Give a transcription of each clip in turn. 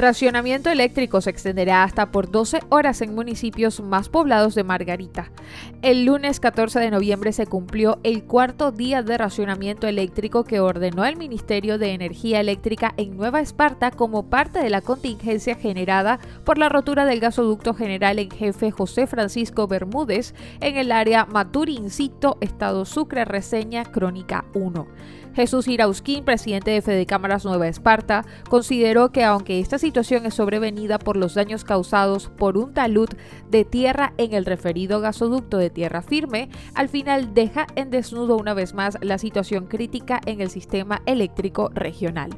Racionamiento eléctrico se extenderá hasta por 12 horas en municipios más poblados de Margarita. El lunes 14 de noviembre se cumplió el cuarto día de racionamiento eléctrico que ordenó el Ministerio de Energía Eléctrica en Nueva Esparta como parte de la contingencia generada por la rotura del gasoducto general en jefe José Francisco Bermúdez en el área Maturincito, Estado Sucre, reseña Crónica 1. Jesús Irausquín, presidente de Fede Cámaras Nueva Esparta, consideró que aunque esta situación es sobrevenida por los daños causados por un talud de tierra en el referido gasoducto de tierra firme, al final deja en desnudo una vez más la situación crítica en el sistema eléctrico regional.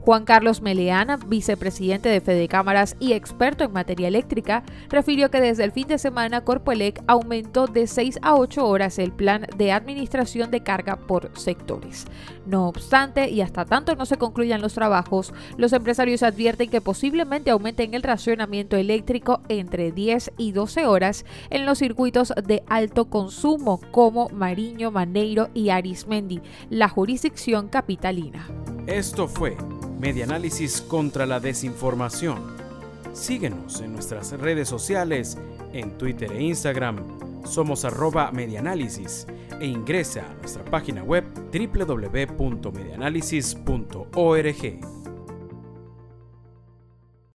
Juan Carlos Meleana, vicepresidente de Fede Cámaras y experto en materia eléctrica, refirió que desde el fin de semana Corpoelec aumentó de 6 a 8 horas el plan de administración de carga por sectores. No obstante, y hasta tanto no se concluyan los trabajos, los empresarios advierten posiblemente aumenten el racionamiento eléctrico entre 10 y 12 horas en los circuitos de alto consumo como Mariño, Maneiro y Arismendi, la jurisdicción capitalina. Esto fue Medianálisis contra la Desinformación. Síguenos en nuestras redes sociales, en Twitter e Instagram. Somos arroba medianálisis e ingresa a nuestra página web www.medianálisis.org.